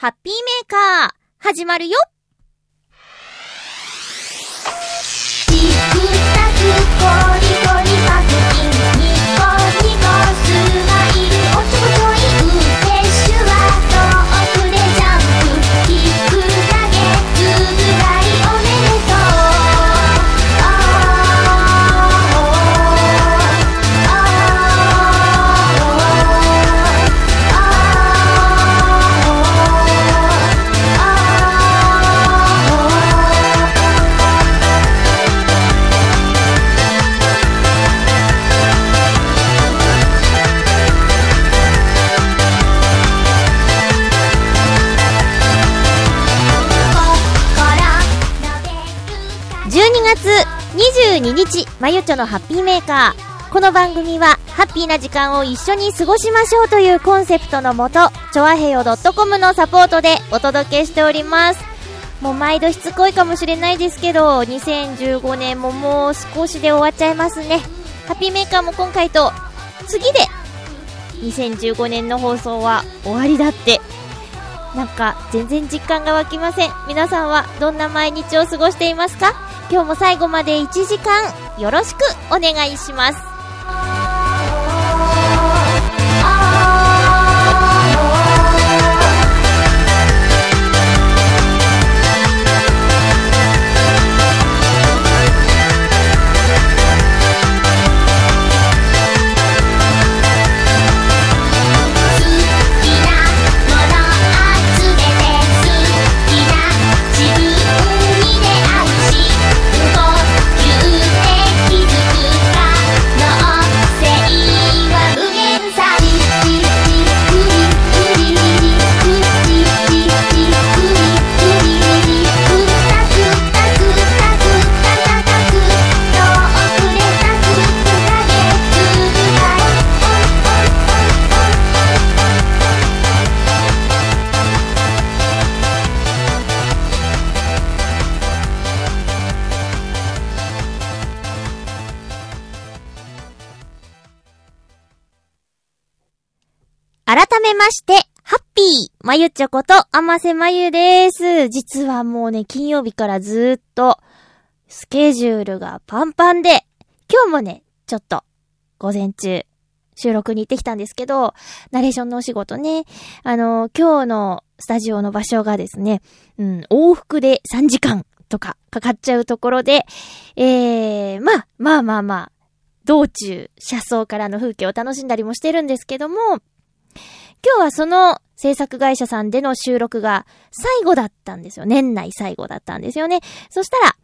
ハッピーメーカー、始まるよ。22日、まゆちょのハッピーメーカー。この番組は、ハッピーな時間を一緒に過ごしましょうというコンセプトのもと、ちょわへよ .com のサポートでお届けしております。もう毎度しつこいかもしれないですけど、2015年ももう少しで終わっちゃいますね。ハッピーメーカーも今回と、次で、2015年の放送は終わりだってなんか全然実感が湧きません皆さんはどんな毎日を過ごしていますか？今日も最後まで1時間よろしくお願いします。まして、ハッピーまゆちょこと、あませまゆです。実はもうね、金曜日からずーっと、スケジュールがパンパンで、今日もね、ちょっと、午前中、収録に行ってきたんですけど、ナレーションのお仕事ね、あの、今日のスタジオの場所がですね、うん、往復で3時間とかかかっちゃうところで、えー、まあ、まあまあまあ、道中、車窓からの風景を楽しんだりもしてるんですけども、今日はその制作会社さんでの収録が最後だったんですよ。年内最後だったんですよね。そしたら、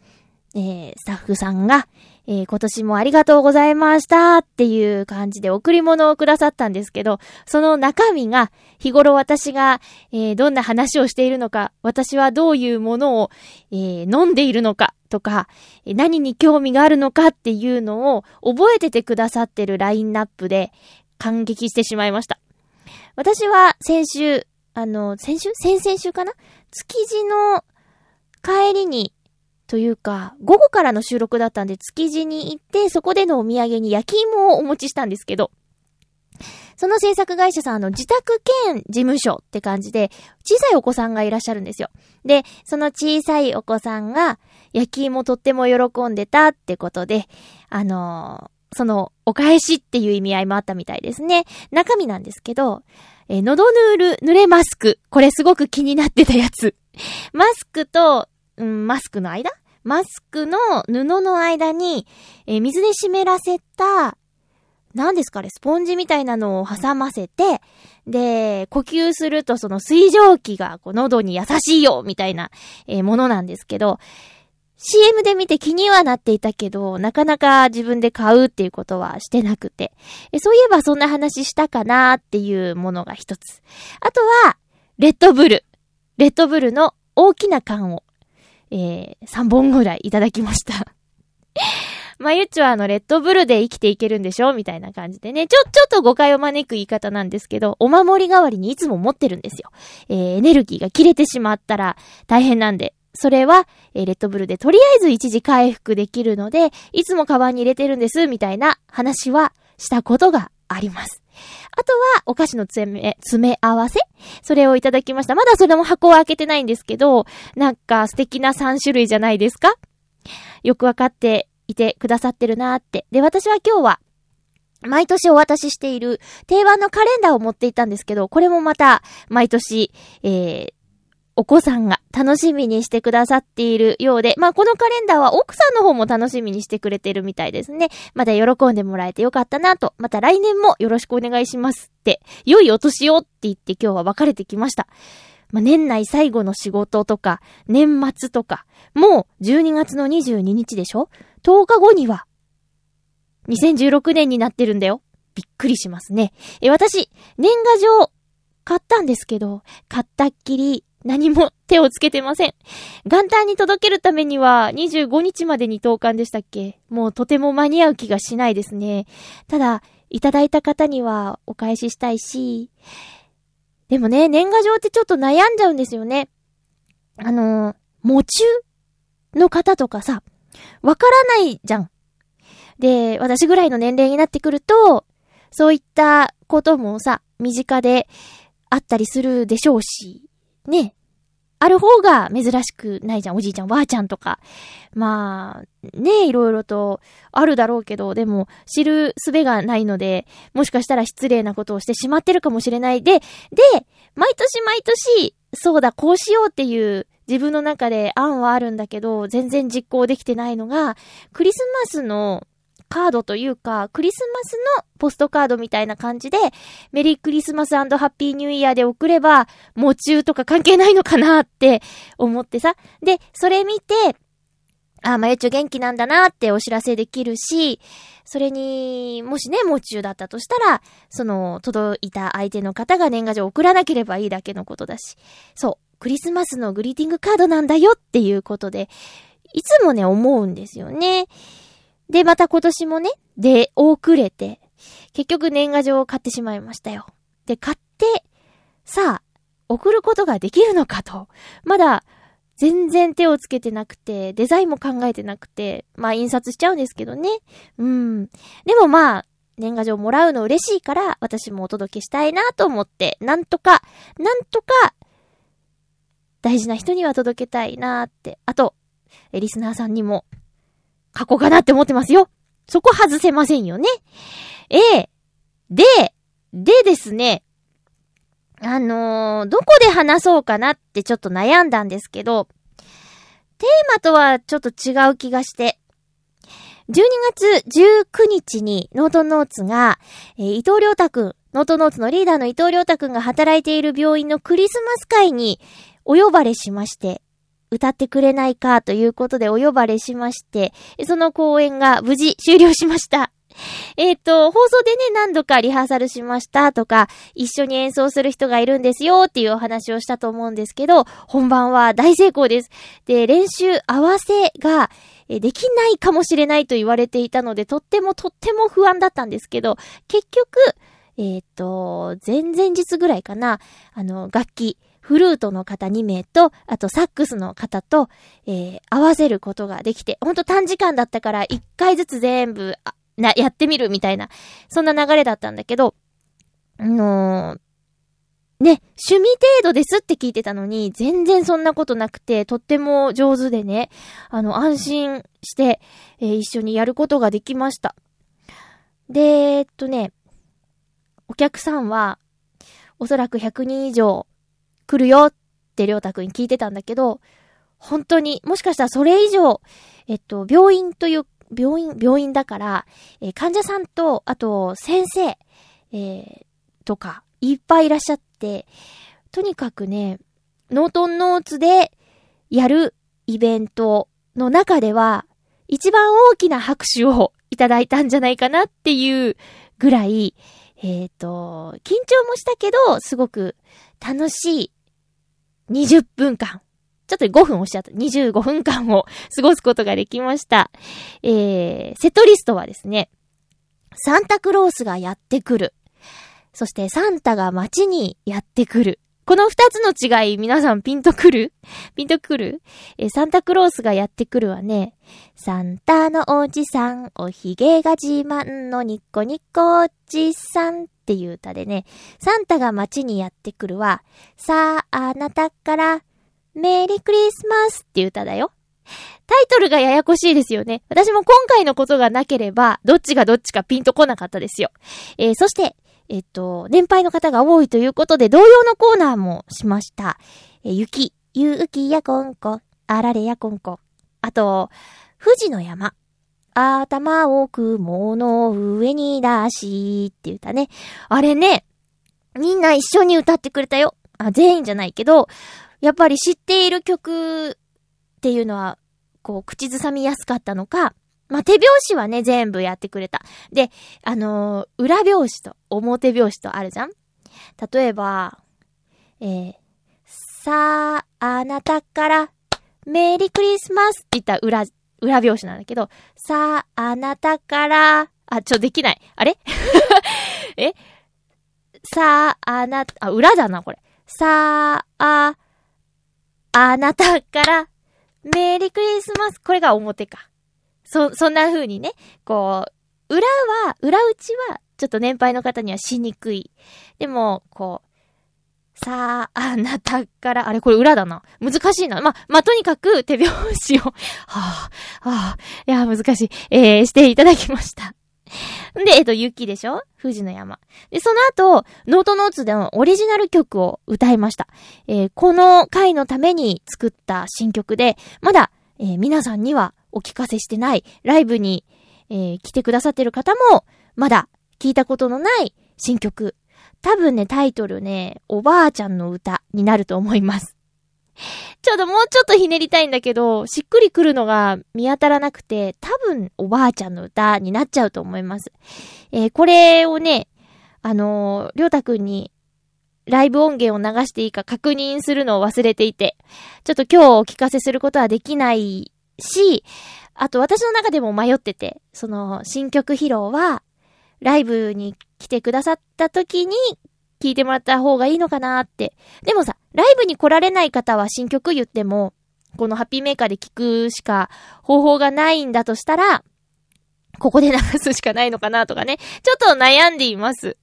えー、スタッフさんが、えー今年もありがとうございましたっていう感じで贈り物をくださったんですけど、その中身が日頃私が、えーどんな話をしているのか、私はどういうものを、えー飲んでいるのかとか、何に興味があるのかっていうのを覚えててくださってるラインナップで感激してしまいました。私は先週、あの、先週？先々週かな？築地の帰りに、というか、午後からの収録だったんで、築地に行って、そこでのお土産に焼き芋をお持ちしたんですけど、その制作会社さんの自宅兼事務所って感じで、小さいお子さんがいらっしゃるんですよ。で、その小さいお子さんが、焼き芋とっても喜んでたってことで、あのその、お返しっていう意味合いもあったみたいですね。中身なんですけど、えー喉ヌール濡れマスク。これすごく気になってたやつ。マスクと、うん、マスクの間？マスクの布の間に、えー水で湿らせた、何ですかね、スポンジみたいなのを挟ませて、で、呼吸するとその水蒸気がこう喉に優しいよみたいな、えーものなんですけど、CM で見て気にはなっていたけど、なかなか自分で買うっていうことはしてなくて。えそういえばそんな話したかなっていうものが一つ。あとは、レッドブル。レッドブルの大きな缶を、えー、3本ぐらいいただきました。まあ、ゆっちはあの、レッドブルで生きていけるんでしょ？みたいな感じでね。ちょ、ちょっと誤解を招く言い方なんですけど、お守り代わりにいつも持ってるんですよ。えー、エネルギーが切れてしまったら大変なんで。それは、えレッドブルでとりあえず一時回復できるので、いつもカバンに入れてるんです、みたいな話はしたことがあります。あとは、お菓子の詰め、詰め合わせ？それをいただきました。まだそれも箱を開けてないんですけど、なんか素敵な3種類じゃないですか？よくわかっていてくださってるなーって。で、私は今日は、毎年お渡ししている定番のカレンダーを持っていたんですけど、これもまた、毎年、えー、お子さんが楽しみにしてくださっているようで、まあこのカレンダーは奥さんの方も楽しみにしてくれてるみたいですね。まだ喜んでもらえてよかったなと、また来年もよろしくお願いしますって、良いお年をって言って今日は別れてきました。まあ年内最後の仕事とか、年末とか、もう12月の22日でしょ ?10 日後には、2016年になってるんだよ。びっくりしますね。え、私、年賀状、買ったんですけど、買ったっきり、何も手をつけてません。元旦に届けるためには25日までに投函でしたっけ？もうとても間に合う気がしないですね。ただ、いただいた方にはお返ししたいし、でもね、年賀状ってちょっと悩んじゃうんですよね。あの、喪中の方とかさ、わからないじゃん。で、私ぐらいの年齢になってくると、そういったこともさ、身近であったりするでしょうし、ね。ある方が珍しくないじゃん。おじいちゃん、おばあちゃんとか。まあ、ね、いろいろとあるだろうけど、でも知る術がないので、もしかしたら失礼なことをしてしまってるかもしれない。で、で、毎年毎年、そうだ、こうしようっていう自分の中で案はあるんだけど、全然実行できてないのが、クリスマスのカードというか、クリスマスのポストカードみたいな感じで、メリークリスマスハッピーニューイヤーで送れば、喪中とか関係ないのかなって思ってさ。で、それ見て、あ、まゆちょ元気なんだなってお知らせできるし、それに、もしね、喪中だったとしたら、その、届いた相手の方が年賀状送らなければいいだけのことだし。そう、クリスマスのグリーティングカードなんだよっていうことで、いつもね、思うんですよね。で、また今年もね、で、遅れて、結局年賀状を買ってしまいましたよ。で、買って、さあ、送ることができるのかと。まだ、全然手をつけてなくて、デザインも考えてなくて、まあ印刷しちゃうんですけどね。うん。でもまあ、年賀状もらうの嬉しいから、私もお届けしたいなと思って、なんとか、なんとか、大事な人には届けたいなって。あと、リスナーさんにも、書こうかなって思ってますよ。そこ外せませんよね。ええで、でですね、あのー、どこで話そうかなってちょっと悩んだんですけど、テーマとはちょっと違う気がして、12月19日にノートノーツが、えー伊藤良太くん、ノートノーツのリーダーの伊藤良太くんが働いている病院のクリスマス会にお呼ばれしまして、歌ってくれないかということでお呼ばれしまして、その公演が無事終了しました。えっ、と、放送でね、何度かリハーサルしましたとか、一緒に演奏する人がいるんですよっていうお話をしたと思うんですけど、本番は大成功です。で、練習合わせが、できないかもしれないと言われていたので、とってもとっても不安だったんですけど、結局、えっ、と、前々日ぐらいかな、あの、楽器、フルートの方2名と、あとサックスの方と、えー、合わせることができて、ほんと短時間だったから1回ずつ全部、な、やってみるみたいな、そんな流れだったんだけど、あのーね、趣味程度ですって聞いてたのに、全然そんなことなくて、とっても上手でね、あの、安心して、えー一緒にやることができました。で、えっとね、お客さんは、おそらく100人以上来るよってりょうたくんに聞いてたんだけど、本当に、もしかしたらそれ以上、えっと、病院という、病院、病院だから、えー患者さんと、あと、先生、えーとか、いっぱいいらっしゃって、とにかくね、ノートンノーツでやるイベントの中では、一番大きな拍手をいただいたんじゃないかなっていうぐらい、えっ、と、緊張もしたけど、すごく楽しい20分間。ちょっと5分おっしゃった。25分間を過ごすことができました。えー、セットリストはですね、サンタクロースがやってくる。そしてサンタが街にやってくる。この二つの違い、皆さんピンとくる？ピンとくる？えサンタクロースがやってくるはね、サンタのおじさん、おひげが自慢のニコニコおじさん、っていう歌でね、サンタが街にやってくるは、さあ、あなたから、メリークリスマスっていう歌だよ。タイトルがややこしいですよね。私も今回のことがなければ、どっちがどっちかピンとこなかったですよ。えーそして、えっと、年配の方が多いということで、同様のコーナーもしました。えー雪、ゆうきやこんこ、あられやこんこ。あと、富士の山。頭を雲の上に出しっていう歌ね。あれね、みんな一緒に歌ってくれたよ。あ、全員じゃないけど、やっぱり知っている曲っていうのは、こう、口ずさみやすかったのか、まあ、手拍子はね、全部やってくれた。で、あのー裏拍子と表拍子とあるじゃん例えば、えー、さあ、あなたから、メリークリスマスって言ったら裏、裏拍子なんだけど、さあ、あなたから、あ、ちょ、できない。あれ？え？さあ、あなた、あ、裏だな、これ。さあ、あなたから、メリークリスマス。これが表か。そ、そんな風にね、こう、裏は、裏打ちは、ちょっと年配の方にはしにくい。でも、こう、さあ、あなたから、あれこれ裏だな。難しいな。ま、まあ、とにかく手拍子を、はあ、はあ、いや、難しい。えー、していただきました。で、えっと、雪でしょ？富士の山。で、その後、ノートノーツでのオリジナル曲を歌いました。えーこの回のために作った新曲で、まだ、えー皆さんにはお聞かせしてない、ライブに、えー来てくださってる方も、まだ聞いたことのない新曲。多分ね、タイトルね、おばあちゃんの歌になると思います。ちょっともうちょっとひねりたいんだけど、しっくりくるのが見当たらなくて、多分おばあちゃんの歌になっちゃうと思います。えーこれをね、あのーりょうたくんにライブ音源を流していいか確認するのを忘れていて、ちょっと今日お聞かせすることはできないし、あと私の中でも迷ってて、その新曲披露は、ライブに来てくださった時に聞いてもらった方がいいのかなって。でもさ、ライブに来られない方は新曲言っても、このハッピーメーカーで聞くしか方法がないんだとしたら、ここで流すしかないのかなとかね。ちょっと悩んでいます。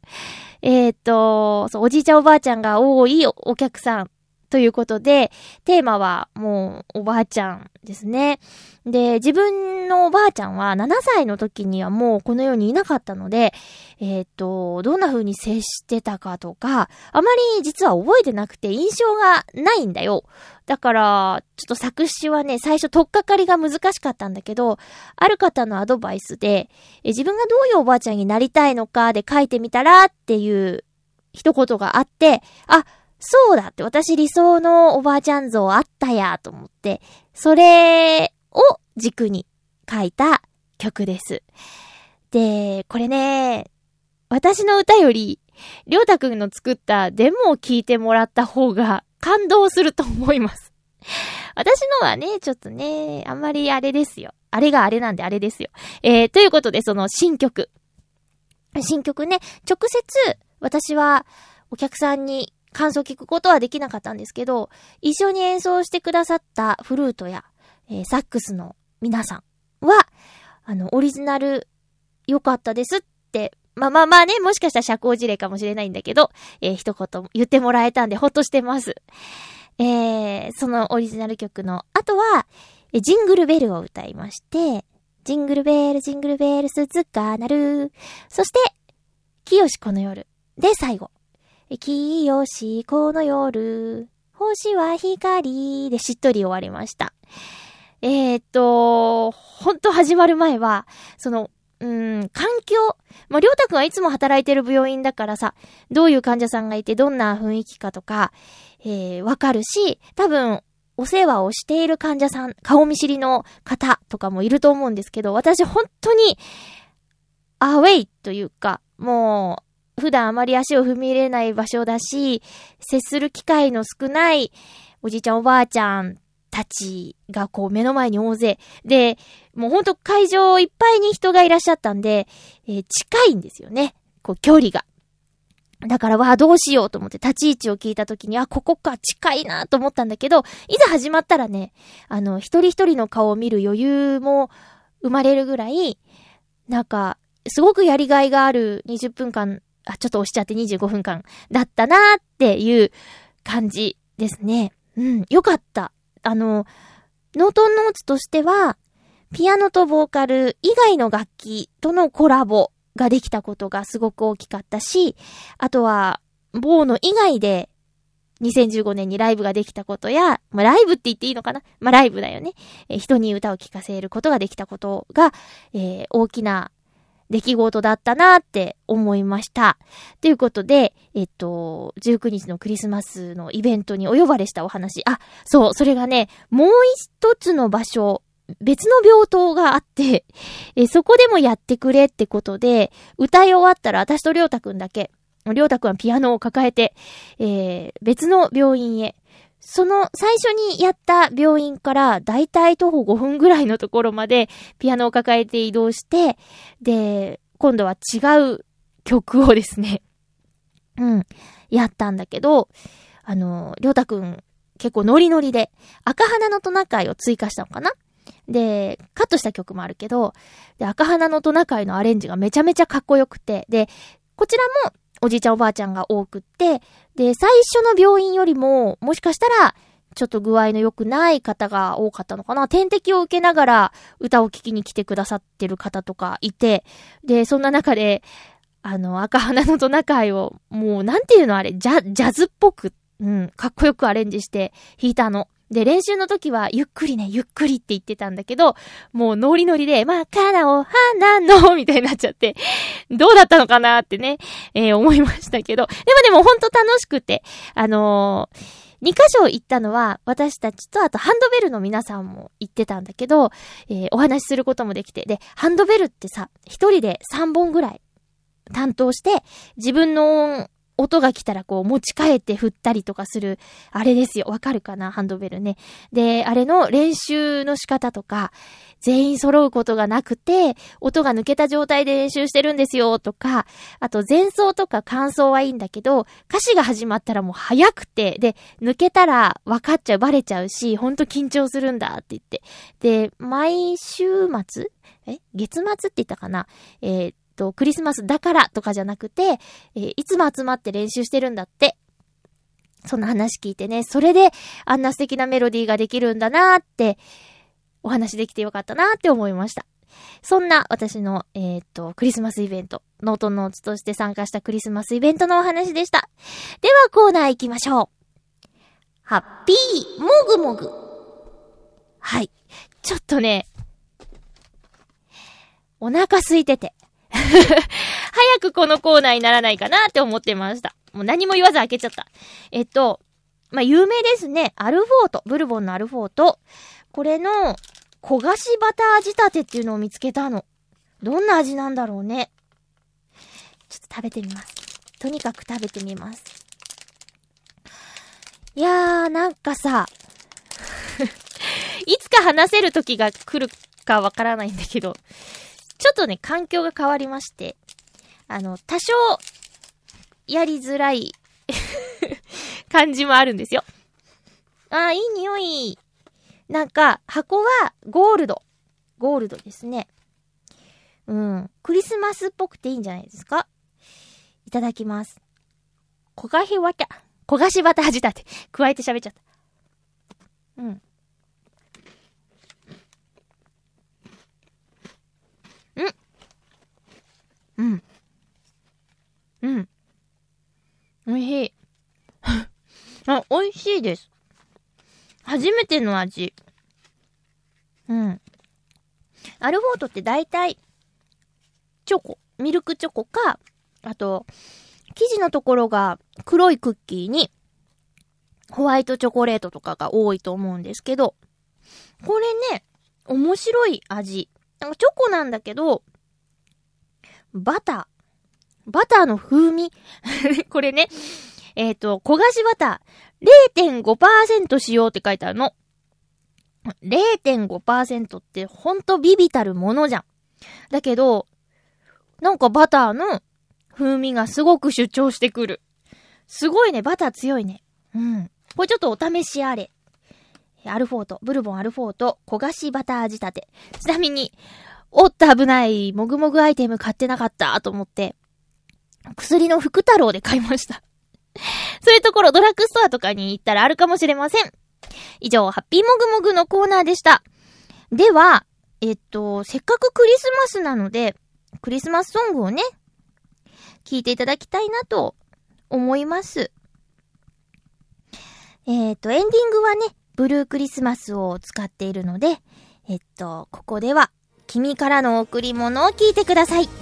えーっと、そう、おじいちゃんおばあちゃんが多いおお客さんということで、テーマはもうおばあちゃんですね。で、自分のおばあちゃんは7歳の時にはもうこの世にいなかったので、えーっと、どんな風に接してたかとか、あまり実は覚えてなくて印象がないんだよ。だから、ちょっと作詞はね、最初取っかかりが難しかったんだけど、ある方のアドバイスで、自分がどういうおばあちゃんになりたいのかで書いてみたらっていう一言があって、あ、そうだって私理想のおばあちゃん像あったやと思って、それを軸に書いた曲です。で、これね、私の歌より、りょうたくんの作ったデモを聞いてもらった方が感動すると思います。私のはね、ちょっとね、あんまりあれですよ。あれがあれなんであれですよ。えー、ということで、その新曲。新曲ね、直接、私はお客さんに感想聞くことはできなかったんですけど、一緒に演奏してくださったフルートや、えーサックスの皆さんは、あの、オリジナル良かったですって、まあまあまあね、もしかしたら社交辞令かもしれないんだけど、えー一言言ってもらえたんでほっとしてます。えー、そのオリジナル曲の後は、ジングルベルを歌いまして、ジングルベル、ジングルベル、鈴が鳴る。そして、清この夜。で、最後。え清この夜。星は光でしっとり終わりました。えー、っと、ほんと始まる前は、その、うん、環境。まあ、りょうたくんはいつも働いてる病院だからさ、どういう患者さんがいて、どんな雰囲気かとか、えー、わかるし、多分、お世話をしている患者さん、顔見知りの方とかもいると思うんですけど、私本当に、アウェイというか、もう、普段あまり足を踏み入れない場所だし、接する機会の少ないおじいちゃんおばあちゃんたちがこう目の前に大勢。で、もうほんと会場いっぱいに人がいらっしゃったんで、えー近いんですよね。こう距離が。だから、わあ、どうしようと思って立ち位置を聞いたときに、あ、ここか、近いなと思ったんだけど、いざ始まったらね、あの、一人一人の顔を見る余裕も生まれるぐらい、なんか、すごくやりがいがある20分間あ、ちょっと押しちゃって25分間だったなーっていう感じですね。うん、よかった。あの、ノートンノーツとしては、ピアノとボーカル以外の楽器とのコラボができたことがすごく大きかったし、あとは、ボーノ以外で2015年にライブができたことや、まあ、ライブって言っていいのかな？まあ、ライブだよね。えー、人に歌を聴かせることができたことが、えー、大きな出来事だったなって思いました。ということで、えっと、19日のクリスマスのイベントにお呼ばれしたお話。あ、そう、それがね、もう一つの場所、別の病棟があって、えそこでもやってくれってことで、歌い終わったら私とりょうたくんだけ、りょうたくんはピアノを抱えて、えー、別の病院へその最初にやった病院からだいたい徒歩5分ぐらいのところまでピアノを抱えて移動して、で、今度は違う曲をですね、うん、やったんだけど、あの、りょうたくん結構ノリノリで赤花のトナカイを追加したのかな？で、カットした曲もあるけど、で、赤花のトナカイのアレンジがめちゃめちゃかっこよくて、で、こちらもおじいちゃんおばあちゃんが多くって、で、最初の病院よりも、もしかしたら、ちょっと具合の良くない方が多かったのかな点滴を受けながら歌を聴きに来てくださってる方とかいて、で、そんな中で、あの、赤花のトナカイを、もう、なんていうのあれ、ジャ、ジャズっぽく、うん、かっこよくアレンジして弾いたの。で、練習の時は、ゆっくりね、ゆっくりって言ってたんだけど、もうノリノリで、まあ、からお花の、みたいになっちゃって、どうだったのかなってね、えー、思いましたけど、でもでもほんと楽しくて、あのー、2箇所行ったのは、私たちと、あとハンドベルの皆さんも行ってたんだけど、えー、お話しすることもできて、で、ハンドベルってさ、一人で3本ぐらい担当して、自分の音が来たらこう持ち替えて振ったりとかする、あれですよ。わかるかな？ハンドベルね。で、あれの練習の仕方とか、全員揃うことがなくて、音が抜けた状態で練習してるんですよとか、あと前奏とか感想はいいんだけど、歌詞が始まったらもう早くて、で、抜けたら分かっちゃう、バレちゃうし、ほんと緊張するんだって言って。で、毎週末？え？月末って言ったかな？えー、と、クリスマスだからとかじゃなくて、えー、いつも集まって練習してるんだって。そんな話聞いてね、それであんな素敵なメロディーができるんだなーって、お話できてよかったなーって思いました。そんな私の、えっ、と、クリスマスイベント、ノートノーツとして参加したクリスマスイベントのお話でした。ではコーナー行きましょう。ハッピー、もぐもぐ。はい。ちょっとね、お腹空いてて、早くこのコーナーにならないかなって思ってました。もう何も言わず開けちゃった。えっと、まあ、有名ですね。アルフォート。ブルボンのアルフォート。これの、焦がしバター仕立てっていうのを見つけたの。どんな味なんだろうね。ちょっと食べてみます。とにかく食べてみます。いやー、なんかさ、いつか話せる時が来るかわからないんだけど、ちょっとね、環境が変わりまして、あの、多少、やりづらい 感じもあるんですよ。ああ、いい匂い。なんか、箱はゴールド。ゴールドですね。うん。クリスマスっぽくていいんじゃないですか？いただきます。焦がしバタ、焦がしバター仕立て。加えて喋っちゃった。うん。うん。美味しい。あ、美味しいです。初めての味。うん。アルフォートって大体、チョコ、ミルクチョコか、あと、生地のところが黒いクッキーに、ホワイトチョコレートとかが多いと思うんですけど、これね、面白い味。なんかチョコなんだけど、バター。バターの風味。これね、えっ、ー、と、焦がしバター0.5%使用って書いてあるの。0.5%ってほんとビビたるものじゃん。だけど、なんかバターの風味がすごく主張してくる。すごいね、バター強いね。うん。これちょっとお試しあれ。アルフォート、ブルボンアルフォート、焦がしバター仕立て。ちなみに、おっと危ない、もぐもぐアイテム買ってなかったと思って、薬の福太郎で買いました。そういうところドラッグストアとかに行ったらあるかもしれません。以上、ハッピーもぐもぐのコーナーでした。では、えっと、せっかくクリスマスなので、クリスマスソングをね、聴いていただきたいなと思います。えっと、エンディングはね、ブルークリスマスを使っているので、えっと、ここでは、君からの贈り物を聞いてください。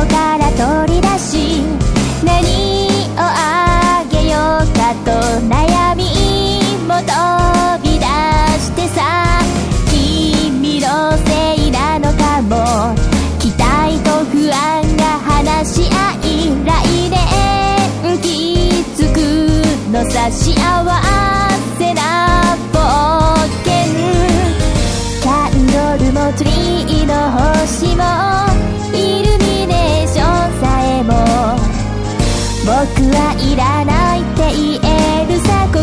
ト箱から取り出し何をあげようかと悩みも飛び出してさ君のせいなのかも期待と不安が話し合い来年気づくのさ幸せな冒険。キャンドルもツリーの星も僕はいらないって言えるさ心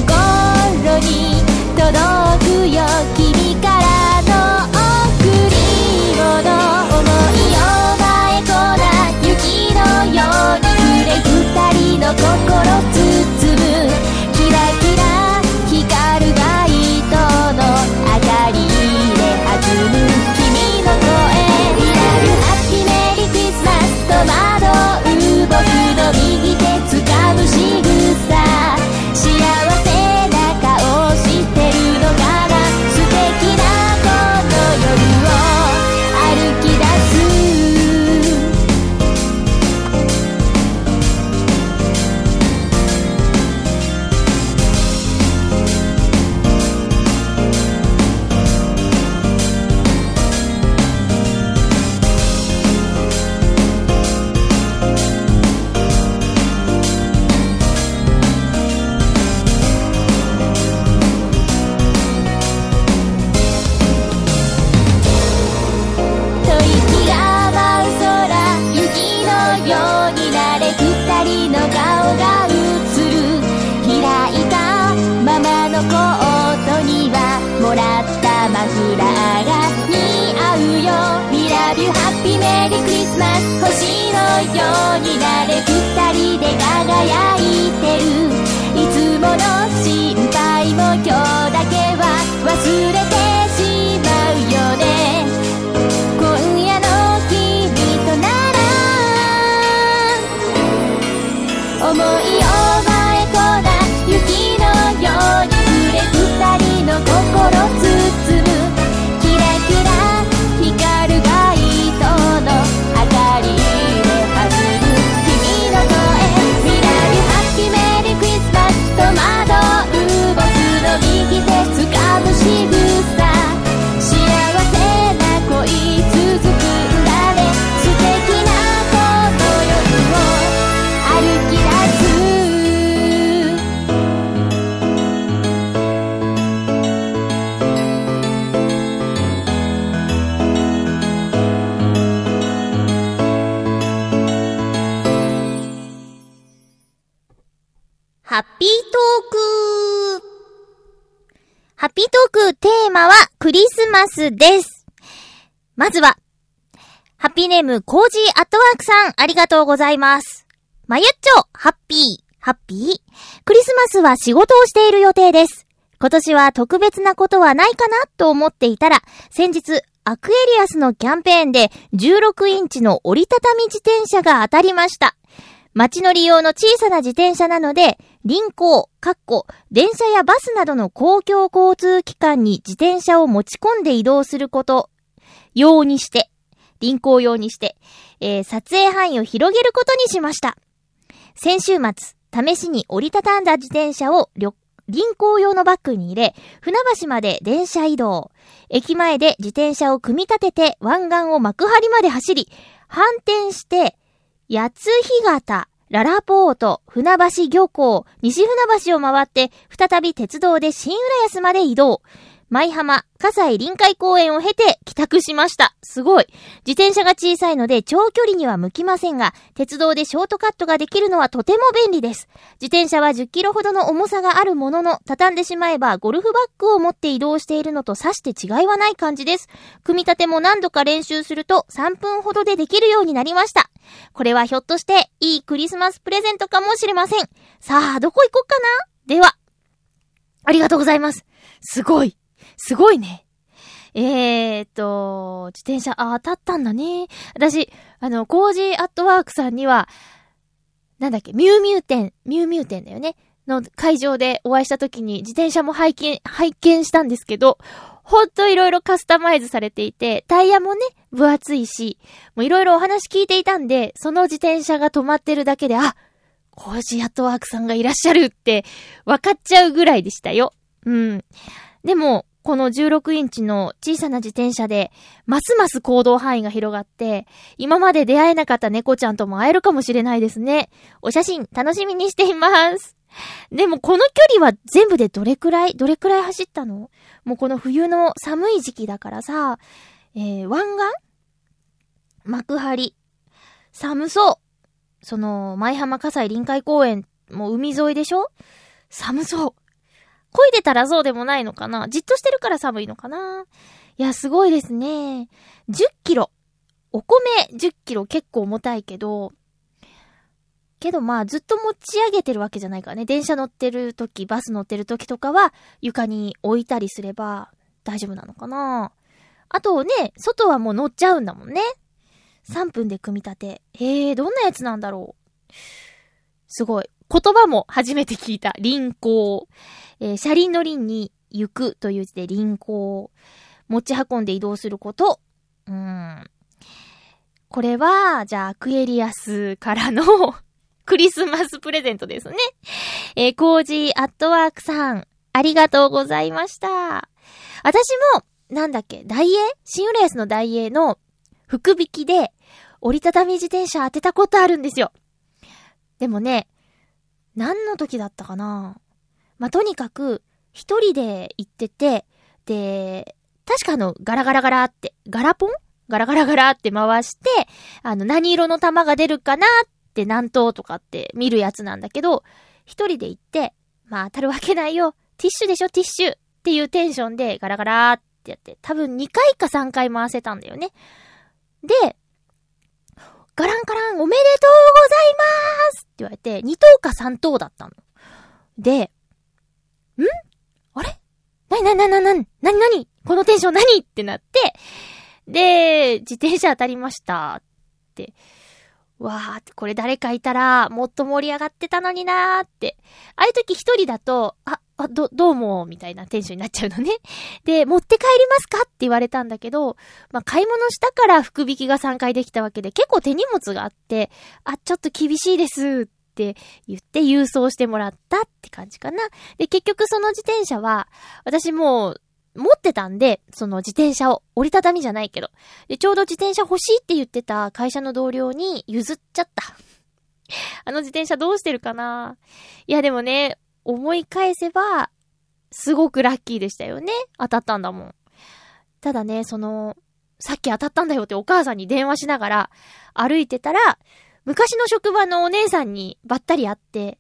に届くよ君からの贈り物思いを前こな雪のように触れ二人の心包むキラキラマスです。まずは、ハッピーネームコージーアットワークさんありがとうございます。まゆっちょ、ハッピー、ハッピー？クリスマスは仕事をしている予定です。今年は特別なことはないかなと思っていたら、先日、アクエリアスのキャンペーンで16インチの折りたたみ自転車が当たりました。街乗り用の小さな自転車なので、輪行、かっこ、電車やバスなどの公共交通機関に自転車を持ち込んで移動すること、用にして、臨行用にして、えー撮影範囲を広げることにしました。先週末、試しに折りたたんだ自転車を旅臨行用のバッグに入れ、船橋まで電車移動。駅前で自転車を組み立てて湾岸を幕張まで走り、反転して、八津干潟、ララポート、船橋漁港、西船橋を回って、再び鉄道で新浦安まで移動。舞浜、葛西臨海公園を経て帰宅しました。すごい。自転車が小さいので長距離には向きませんが、鉄道でショートカットができるのはとても便利です。自転車は10キロほどの重さがあるものの、畳んでしまえばゴルフバッグを持って移動しているのとさして違いはない感じです。組み立ても何度か練習すると3分ほどでできるようになりました。これはひょっとしていいクリスマスプレゼントかもしれません。さあ、どこ行こっかな？では、ありがとうございます。すごい。すごいね。えーっと、自転車、あ、当たったんだね。私、あの、コージーアットワークさんには、なんだっけ、ミュウミュウ展、ミュウミュウ展だよね。の会場でお会いした時に自転車も拝見、拝見したんですけど、ほんといろいろカスタマイズされていて、タイヤもね、分厚いし、もういろいろお話聞いていたんで、その自転車が止まってるだけで、あ、コージーアットワークさんがいらっしゃるって、分かっちゃうぐらいでしたよ。うん。でも、この16インチの小さな自転車で、ますます行動範囲が広がって、今まで出会えなかった猫ちゃんとも会えるかもしれないですね。お写真楽しみにしています。でもこの距離は全部でどれくらい、どれくらい走ったの？もうこの冬の寒い時期だからさ、えー、湾岸？幕張？寒そう。その、舞浜葛西臨海公園、もう海沿いでしょ？寒そう。漕いでたらそうでもないのかな？じっとしてるから寒いのかな？いや、すごいですね。10キロ。お米10キロ結構重たいけど、けどまあずっと持ち上げてるわけじゃないからね。電車乗ってる時、バス乗ってる時とかは床に置いたりすれば大丈夫なのかな？あとね、外はもう乗っちゃうんだもんね。3分で組み立て。へえ、どんなやつなんだろう。すごい。言葉も初めて聞いた。輪行。えー車輪の輪に行くという字で輪行。持ち運んで移動すること。うん。これは、じゃあ、クエリアスからの クリスマスプレゼントですね。えーコージーアットワークさん、ありがとうございました。私も、なんだっけ、ダイエー？新浦安のダイエーの福引きで、折りたたみ自転車当てたことあるんですよ。でもね、何の時だったかな？まあ、とにかく、一人で行ってて、で、確かあの、ガラガラガラって、ガラポン？ガラガラガラって回して、あの、何色の玉が出るかなって何等とかって見るやつなんだけど、一人で行って、まあ当たるわけないよ。ティッシュでしょ？ティッシュっていうテンションでガラガラってやって、多分2回か3回回せたんだよね。で、ガランガランおめでとうございますって言われて、2等か3等だったの。で、ん？あれ？なになになになになになにこのテンション何ってなって、で、自転車当たりましたって。わーって、これ誰かいたら、もっと盛り上がってたのになーって。ああいう時一人だと、あ、あ、ど、どうも、みたいなテンションになっちゃうのね。で、持って帰りますかって言われたんだけど、まあ、買い物したから福引きが3回できたわけで、結構手荷物があって、あ、ちょっと厳しいですって言って郵送してもらったって感じかな。で、結局その自転車は、私もう、持ってたんで、その自転車を、折りたたみじゃないけど。で、ちょうど自転車欲しいって言ってた会社の同僚に譲っちゃった。あの自転車どうしてるかな？いやでもね、思い返せば、すごくラッキーでしたよね。当たったんだもん。ただね、その、さっき当たったんだよってお母さんに電話しながら歩いてたら、昔の職場のお姉さんにばったり会って、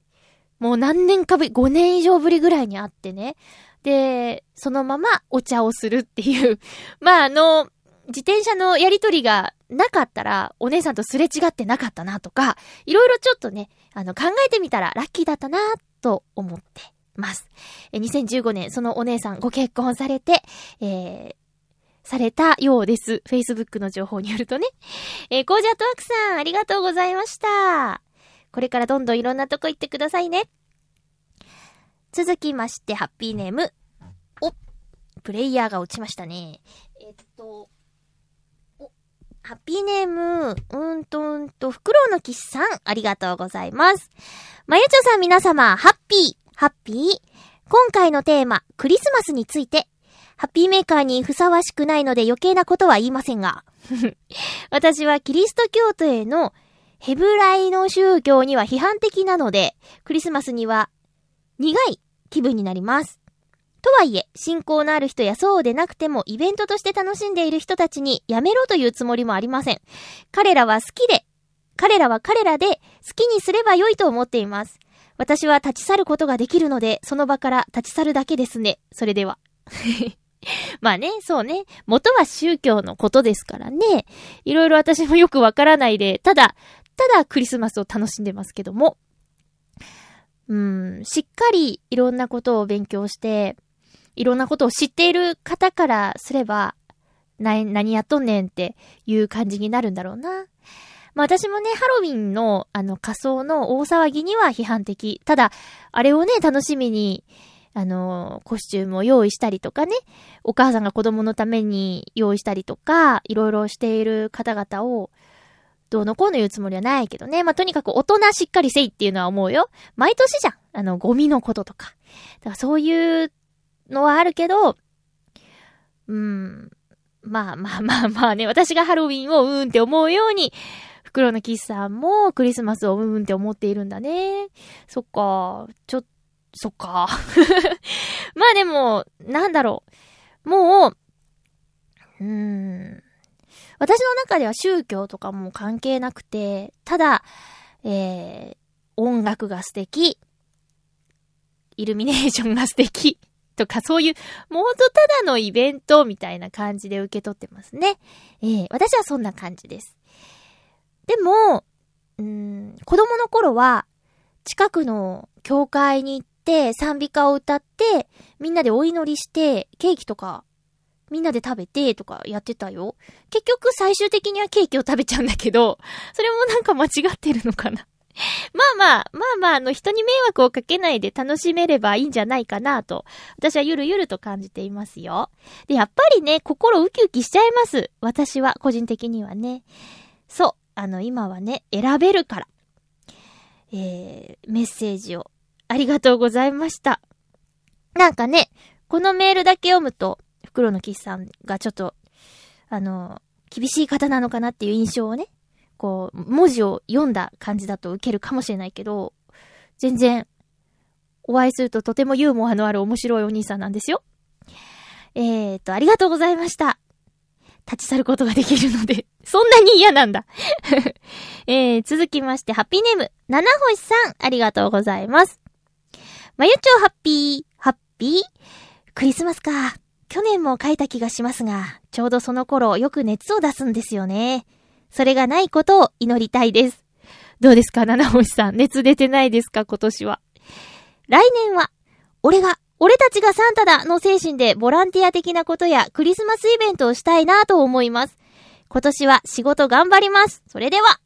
もう何年かぶり、5年以上ぶりぐらいに会ってね。で、そのままお茶をするっていう。まあ、あの、自転車のやりとりがなかったら、お姉さんとすれ違ってなかったなとか、いろいろちょっとね、あの、考えてみたらラッキーだったなと思ってます。え、2015年、そのお姉さんご結婚されて、えー、されたようです。Facebook の情報によるとね。えー、コージャートワークさん、ありがとうございました。これからどんどんいろんなとこ行ってくださいね。続きまして、ハッピーネーム。お、プレイヤーが落ちましたね。えっと、お、ハッピーネーム、うんとうんと、フクロウの騎士さん、ありがとうございます。まゆちょさん皆様、ハッピー、ハッピー。今回のテーマ、クリスマスについて、ハッピーメーカーにふさわしくないので余計なことは言いませんが。私はキリスト教徒へのヘブライの宗教には批判的なので、クリスマスには苦い気分になります。とはいえ、信仰のある人やそうでなくてもイベントとして楽しんでいる人たちにやめろというつもりもありません。彼らは好きで、彼らは彼らで好きにすれば良いと思っています。私は立ち去ることができるので、その場から立ち去るだけですね。それでは。まあね、そうね。元は宗教のことですからね。いろいろ私もよくわからないで、ただ、ただクリスマスを楽しんでますけども。うん、しっかりいろんなことを勉強して、いろんなことを知っている方からすれば、な、何やっとんねんっていう感じになるんだろうな。まあ私もね、ハロウィンのあの仮装の大騒ぎには批判的。ただ、あれをね、楽しみに、あの、コスチュームを用意したりとかね、お母さんが子供のために用意したりとか、いろいろしている方々を、どうのこうの言うつもりはないけどね。まあ、とにかく大人しっかりせいっていうのは思うよ。毎年じゃん。あの、ゴミのこととか。だからそういうのはあるけど、うん。まあまあまあまあね、私がハロウィンをうーんって思うように、袋のキスさんもクリスマスをうーんって思っているんだね。そっか。ちょっ、そっか。まあでも、なんだろう。もう、うーん。私の中では宗教とかも関係なくて、ただ、えー、音楽が素敵、イルミネーションが素敵、とかそういう、もうほんとただのイベントみたいな感じで受け取ってますね。えー、私はそんな感じです。でも、うーん、子供の頃は、近くの教会に行って賛美歌を歌って、みんなでお祈りして、ケーキとかみんなで食べてとかやってたよ。結局最終的にはケーキを食べちゃうんだけど、それもなんか間違ってるのかな。まあまあ、まあまあ、あの、人に迷惑をかけないで楽しめればいいんじゃないかなと、私はゆるゆると感じていますよ。で、やっぱりね、心ウキウキしちゃいます。私は、個人的にはね。そう、あの、今はね、選べるから。えー、メッセージを、ありがとうございました。なんかね、このメールだけ読むと、袋のキスさんがちょっと、あの、厳しい方なのかなっていう印象をね、こう、文字を読んだ感じだと受けるかもしれないけど、全然、お会いするととてもユーモアのある面白いお兄さんなんですよ。えーと、ありがとうございました。立ち去ることができるので、そんなに嫌なんだ。えー、続きまして、ハッピーネーム、七星さん、ありがとうございます。まゆちょハッピー、ハッピー？クリスマスか。去年も書いた気がしますが、ちょうどその頃よく熱を出すんですよね。それがないことを祈りたいです。どうですか七星さん？熱出てないですか今年は？来年は、俺が、俺たちがサンタだの精神でボランティア的なことやクリスマスイベントをしたいなと思います。今年は仕事頑張ります。それでは。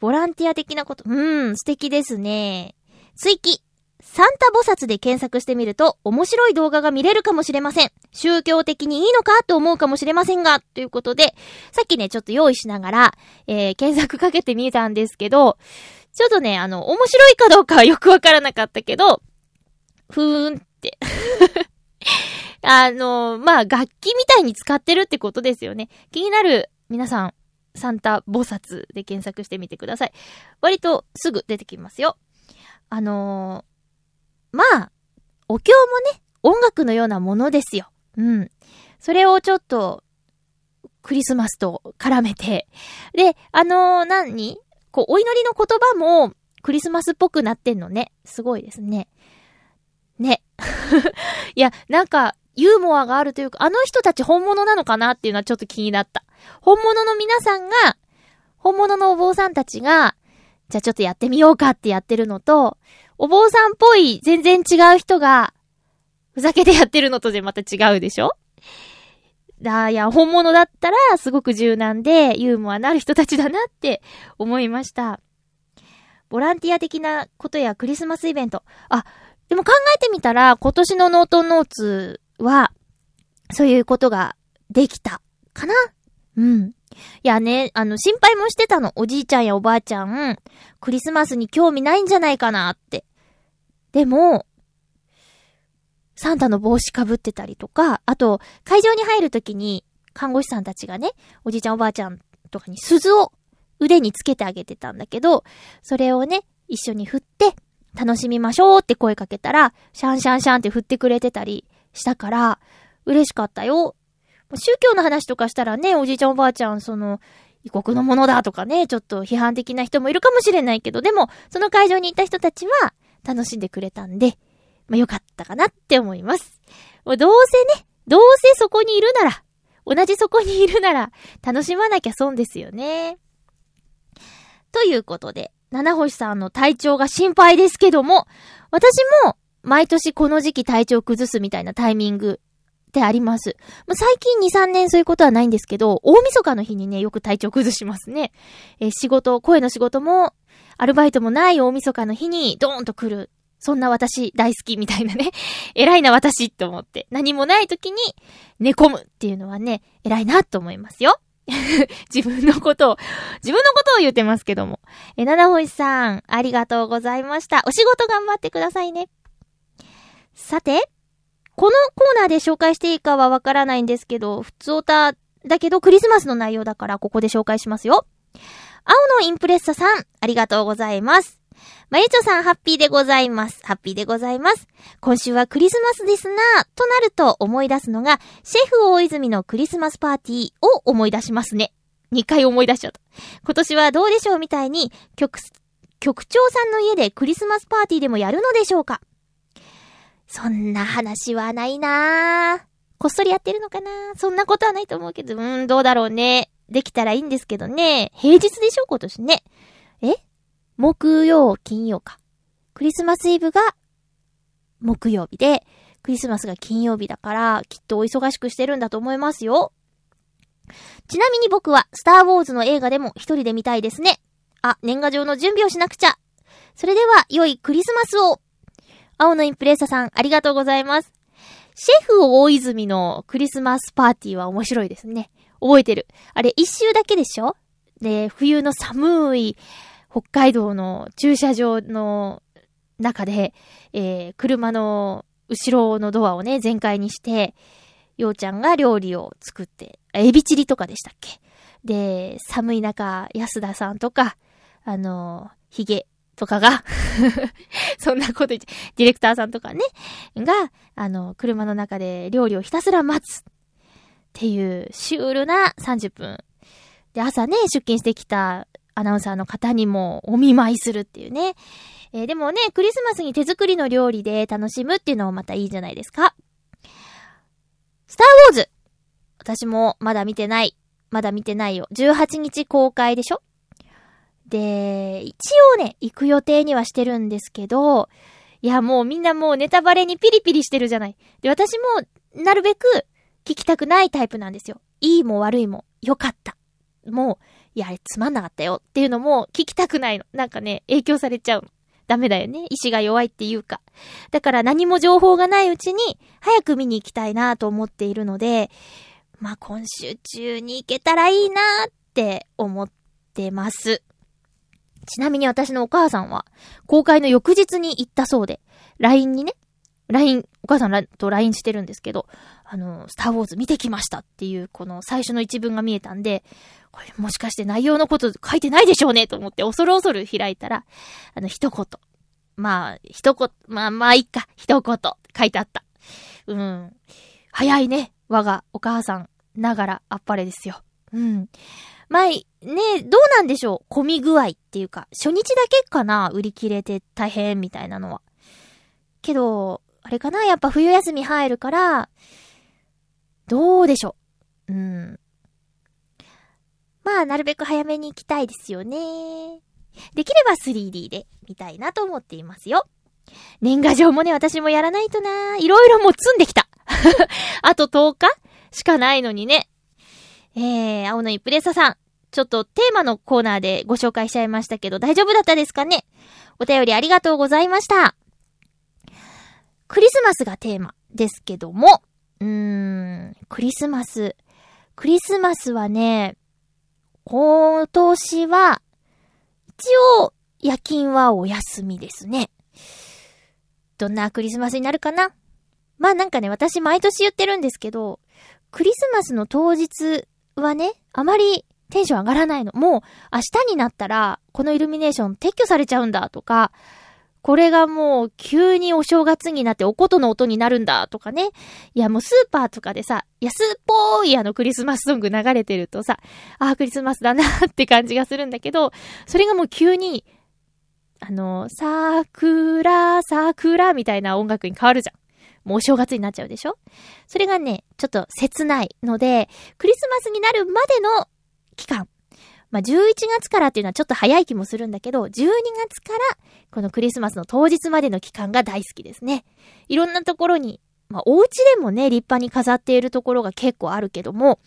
ボランティア的なこと。うーん、素敵ですね。追記。サンタ菩薩で検索してみると面白い動画が見れるかもしれません。宗教的にいいのかと思うかもしれませんが、ということで、さっきね、ちょっと用意しながら、えー、検索かけてみたんですけど、ちょっとね、あの、面白いかどうかはよくわからなかったけど、ふーんって。あの、まあ、楽器みたいに使ってるってことですよね。気になる皆さん、サンタ菩薩で検索してみてください。割とすぐ出てきますよ。あのー、まあ、お経もね、音楽のようなものですよ。うん。それをちょっと、クリスマスと絡めて。で、あのー、何？こう、お祈りの言葉も、クリスマスっぽくなってんのね。すごいですね。ね。いや、なんか、ユーモアがあるというか、あの人たち本物なのかなっていうのはちょっと気になった。本物の皆さんが、本物のお坊さんたちが、じゃあちょっとやってみようかってやってるのと、お坊さんっぽい全然違う人が、ふざけてやってるのとでまた違うでしょ？だ、いや、本物だったらすごく柔軟でユーモアのある人たちだなって思いました。ボランティア的なことやクリスマスイベント。あ、でも考えてみたら今年のノートノーツは、そういうことができたかな？うん。いやね、あの、心配もしてたの。おじいちゃんやおばあちゃん、クリスマスに興味ないんじゃないかなって。でも、サンタの帽子かぶってたりとか、あと、会場に入るときに、看護師さんたちがね、おじいちゃんおばあちゃんとかに鈴を腕につけてあげてたんだけど、それをね、一緒に振って、楽しみましょうって声かけたら、シャンシャンシャンって振ってくれてたりしたから、嬉しかったよ。宗教の話とかしたらね、おじいちゃんおばあちゃん、その、異国のものだとかね、ちょっと批判的な人もいるかもしれないけど、でも、その会場にいた人たちは楽しんでくれたんで、まあ、よかったかなって思います。もうどうせね、どうせそこにいるなら、同じそこにいるなら、楽しまなきゃ損ですよね。ということで、七星さんの体調が心配ですけども、私も、毎年この時期体調崩すみたいなタイミングってあります。まあ最近2、3年そういうことはないんですけど、大晦日の日にね、よく体調崩しますね。えー仕事、声の仕事も、アルバイトもない大晦日の日にドーンと来る。そんな私大好きみたいなね。偉いな私って思って。何もない時に寝込むっていうのはね、偉いなと思いますよ。自分のことを、自分のことを言ってますけども。え、七星さん、ありがとうございました。お仕事頑張ってくださいね。さて、このコーナーで紹介していいかはわからないんですけど、普通オタだけどクリスマスの内容だからここで紹介しますよ。青のインプレッサさん、ありがとうございます。まゆちょさん、ハッピーでございます。ハッピーでございます。今週はクリスマスですなぁ、となると思い出すのが、シェフ大泉のクリスマスパーティーを思い出しますね。2回思い出しちゃった。今年はどうでしょうみたいに、局、局長さんの家でクリスマスパーティーでもやるのでしょうか？そんな話はないなぁ。こっそりやってるのかなそんなことはないと思うけど、うーん、どうだろうね。できたらいいんですけどね。平日でしょ？今年ね。え？木曜、金曜か。クリスマスイブが木曜日で、クリスマスが金曜日だから、きっとお忙しくしてるんだと思いますよ。ちなみに僕は、スターウォーズの映画でも一人で見たいですね。あ、年賀状の準備をしなくちゃ。それでは、良いクリスマスを。青のインプレッサさん、ありがとうございます。シェフ大泉のクリスマスパーティーは面白いですね。覚えてる。あれ、一周だけでしょ？で、冬の寒い北海道の駐車場の中で、えー、車の後ろのドアをね、全開にして、ようちゃんが料理を作って、エビチリとかでしたっけ？で、寒い中、安田さんとか、あの、ヒゲとかが、そんなこと言って、ディレクターさんとかね、が、あの、車の中で料理をひたすら待つ。っていう、シュールな30分。で、朝ね、出勤してきたアナウンサーの方にもお見舞いするっていうね。えーでもね、クリスマスに手作りの料理で楽しむっていうのもまたいいじゃないですか。スターウォーズ私もまだ見てない。まだ見てないよ。18日公開でしょ？で、一応ね、行く予定にはしてるんですけど、いやもうみんなもうネタバレにピリピリしてるじゃない。で、私もなるべく聞きたくないタイプなんですよ。いいも悪いも、良かった。もう、いや、あれつまんなかったよっていうのも聞きたくないの。なんかね、影響されちゃうの。ダメだよね。意志が弱いっていうか。だから何も情報がないうちに、早く見に行きたいなと思っているので、まあ、今週中に行けたらいいなって思ってます。ちなみに私のお母さんは、公開の翌日に行ったそうで、LINE にね、LINE、お母さんと LINE してるんですけど、あの、スターウォーズ見てきましたっていう、この最初の一文が見えたんで、これもしかして内容のこと書いてないでしょうねと思って恐る恐る開いたら、あの、一言。まあ、一言、まあまあいいか、一言書いてあった。うん。早いね、我がお母さんながらあっぱれですよ。うん。まあ、ね、どうなんでしょう？混み具合っていうか、初日だけかな？売り切れて大変みたいなのは。けど、あれかな？やっぱ冬休み入るから、どうでしょう？うん。まあ、なるべく早めに行きたいですよね。できれば 3D で見たいなと思っていますよ。年賀状もね、私もやらないとな。いろいろもう積んできた。あと10日しかないのにね。えー、青のイプレッサさん。ちょっとテーマのコーナーでご紹介しちゃいましたけど、大丈夫だったですかね？お便りありがとうございました。クリスマスがテーマですけども、うーん、クリスマス。クリスマスはね、今年は、一応、夜勤はお休みですね。どんなクリスマスになるかな？まあなんかね、私毎年言ってるんですけど、クリスマスの当日はね、あまりテンション上がらないの。もう明日になったら、このイルミネーション撤去されちゃうんだとか、これがもう急にお正月になっておことの音になるんだとかね。いやもうスーパーとかでさ、安っぽいあのクリスマスソング流れてるとさ、ああクリスマスだなって感じがするんだけど、それがもう急に、あの、桜、桜みたいな音楽に変わるじゃん。もうお正月になっちゃうでしょそれがね、ちょっと切ないので、クリスマスになるまでの期間。まあ、11月からっていうのはちょっと早い気もするんだけど、12月からこのクリスマスの当日までの期間が大好きですね。いろんなところに、まあ、お家でもね、立派に飾っているところが結構あるけども、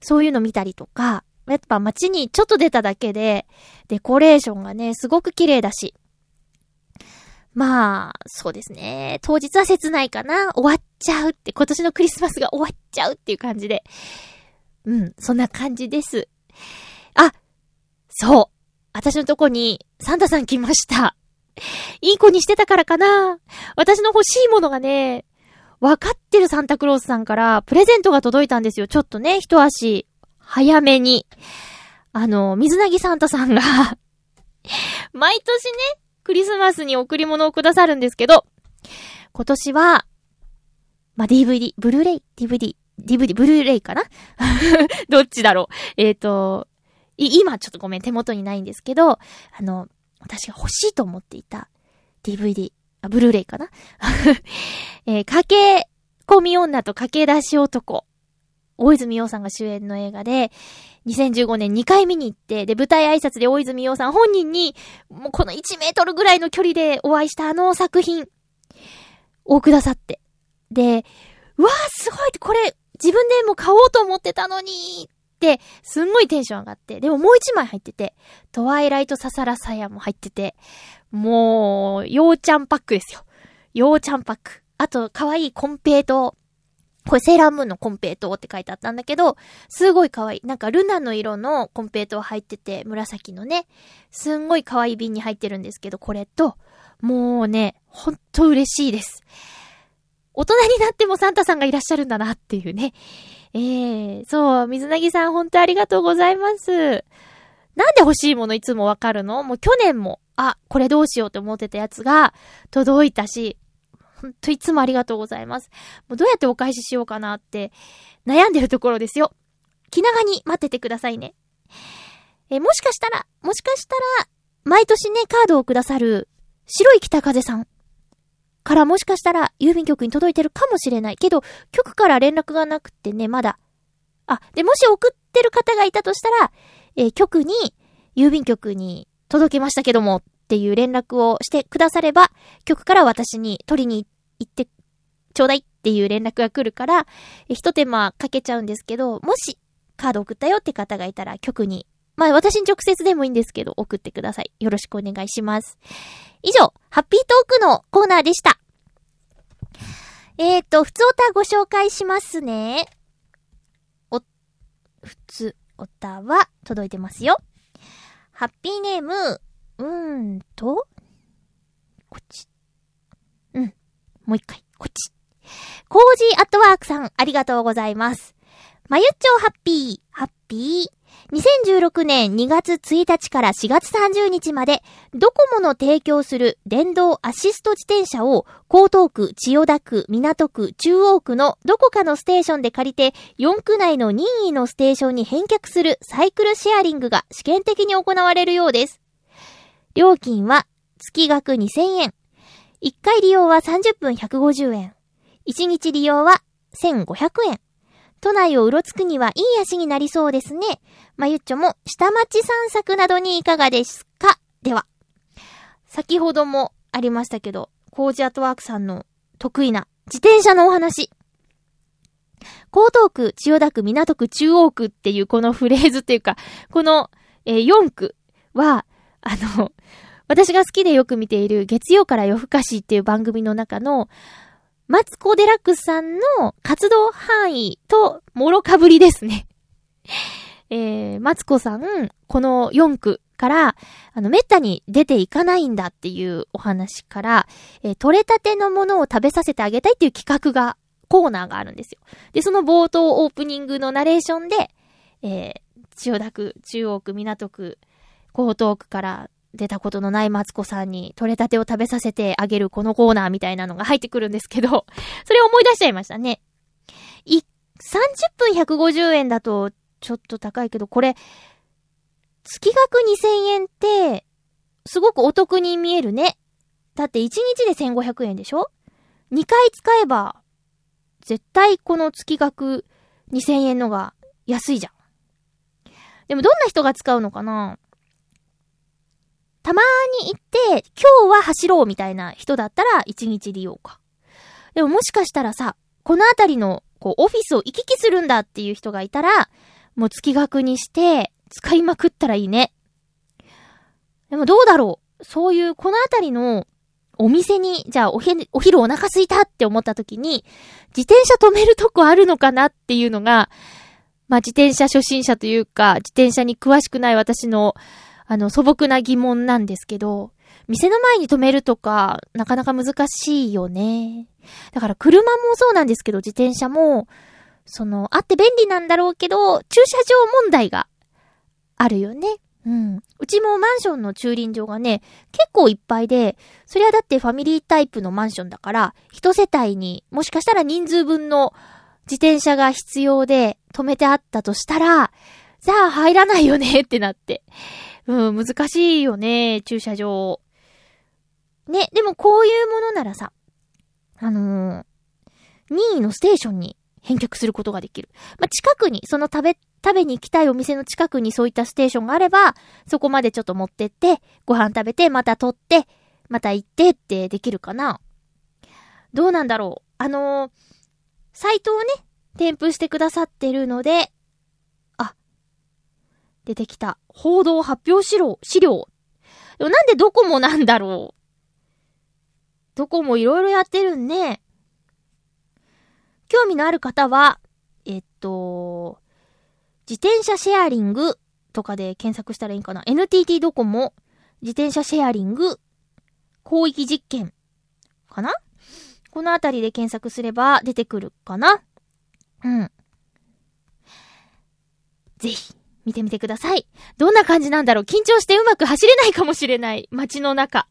そういうの見たりとか、やっぱ街にちょっと出ただけで、デコレーションがね、すごく綺麗だし。まあ、そうですね。当日は切ないかな。終わっちゃうって、今年のクリスマスが終わっちゃうっていう感じで。うん、そんな感じです。あ、そう。私のとこにサンタさん来ました。いい子にしてたからかな。私の欲しいものがね、わかってるサンタクロースさんからプレゼントが届いたんですよ。ちょっとね、一足早めに。あの、水なぎサンタさんが 毎年ね、クリスマスに贈り物をくださるんですけど、今年は、まあ、DVD、ブルーレイ、DVD、DVD、ブルーレイかな？どっちだろう？えっ、と、今ちょっとごめん、手元にないんですけど、あの、私が欲しいと思っていた DVD、あ、ブルーレイかな？えー、駆け込み女と駆け出し男。大泉洋さんが主演の映画で、2015年2回見に行って、で、舞台挨拶で大泉洋さん本人に、もうこの1メートルぐらいの距離でお会いしたあの作品をくださって。で、うわーすごいってこれ自分でも買おうと思ってたのにって、すんごいテンション上がって。でももう一枚入ってて、トワイライトササラサヤも入ってて、もう、ようちゃんパックですよ。ようちゃんパック。あと、可愛いいコンペイト。これセーラームーンのコンペイトって書いてあったんだけど、すごい可愛いい。なんかルナの色のコンペイト入ってて、紫のね、すんごい可愛い瓶に入ってるんですけど、これと、もうね、ほんと嬉しいです。大人になってもサンタさんがいらっしゃるんだなっていうね。ええー、そう、水なぎさん本当ありがとうございます。なんで欲しいものいつもわかるの？もう去年も、あ、これどうしようと思ってたやつが届いたし、ほんといつもありがとうございます。もうどうやってお返ししようかなって悩んでるところですよ。気長に待っててくださいね。えもしかしたら、もしかしたら、毎年ね、カードをくださる、白い北風さんからもしかしたら郵便局に届いてるかもしれない。けど、局から連絡がなくてね、まだ。あ、で、もし送ってる方がいたとしたら、えー局に、郵便局に届けましたけども、っていう連絡をしてくだされば、局から私に取りに行ってちょうだいっていう連絡が来るから、え一手間かけちゃうんですけど、もしカード送ったよって方がいたら局に、まあ私に直接でもいいんですけど、送ってください。よろしくお願いします。以上、ハッピートークのコーナーでした。えーと、普通おたご紹介しますね。お、普通おたは届いてますよ。ハッピーネーム、うーんと、こっち。うん。もう一回、こっち。コージーアットワークさん、ありがとうございます。まゆっちょハッピー、ハッピー。2016年2月1日から4月30日まで、ドコモの提供する電動アシスト自転車を、江東区、千代田区、港区、中央区のどこかのステーションで借りて、4区内の任意のステーションに返却するサイクルシェアリングが試験的に行われるようです。料金は月額2000円。1回利用は30分150円。1日利用は1500円。都内をうろつくにはいい足になりそうですね。まゆっちょも下町散策などにいかがですか？では。先ほどもありましたけど、コージアットワークさんの得意な自転車のお話。江東区、千代田区、港区、中央区っていうこのフレーズっていうか、この、えー4区は、あの、私が好きでよく見ている月曜から夜更かしっていう番組の中の、マツコデラックスさんの活動範囲ともろかぶりですね。えー、マツコさん、この4区から、あの、めったに出ていかないんだっていうお話から、えー取れたてのものを食べさせてあげたいっていう企画が、コーナーがあるんですよ。で、その冒頭オープニングのナレーションで、えー、千代田区、中央区、港区、江東区から出たことのないマツコさんに取れたてを食べさせてあげるこのコーナーみたいなのが入ってくるんですけど、それを思い出しちゃいましたね。い、30分150円だとちょっと高いけど、これ、月額2000円って、すごくお得に見えるね。だって1日で1500円でしょ ?2 回使えば、絶対この月額2000円のが安いじゃん。でもどんな人が使うのかな？たまーに行って、今日は走ろうみたいな人だったら1日利用か。でももしかしたらさ、このあたりの、こう、オフィスを行き来するんだっていう人がいたら、もう月額にして、使いまくったらいいね。でもどうだろうそういう、このあたりの、お店に、じゃあおへ、お昼お腹空いたって思った時に、自転車止めるとこあるのかなっていうのが、まあ、自転車初心者というか、自転車に詳しくない私の、あの、素朴な疑問なんですけど、店の前に止めるとか、なかなか難しいよね。だから車もそうなんですけど、自転車も、その、あって便利なんだろうけど、駐車場問題があるよね。うん。うちもマンションの駐輪場がね、結構いっぱいで、それはだってファミリータイプのマンションだから、一世帯にもしかしたら人数分の自転車が必要で止めてあったとしたら、じゃあ入らないよねってなって。うん、難しいよね、駐車場。ね、でもこういうものならさ、あのー任意のステーションに返却することができる。まあ、近くに、その食べ、食べに行きたいお店の近くにそういったステーションがあれば、そこまでちょっと持ってって、ご飯食べて、また取って、また行ってってできるかなどうなんだろうあのーサイトをね、添付してくださってるので、出てきた。報道発表資料、資料。でもなんでドコモなんだろうドコモいろいろやってるんね。興味のある方は、えっと、自転車シェアリングとかで検索したらいいかな。NTT ドコモ、自転車シェアリング、広域実験、かなこのあたりで検索すれば出てくるかなうん。ぜひ、見てみてください。どんな感じなんだろう緊張してうまく走れないかもしれない。街の中。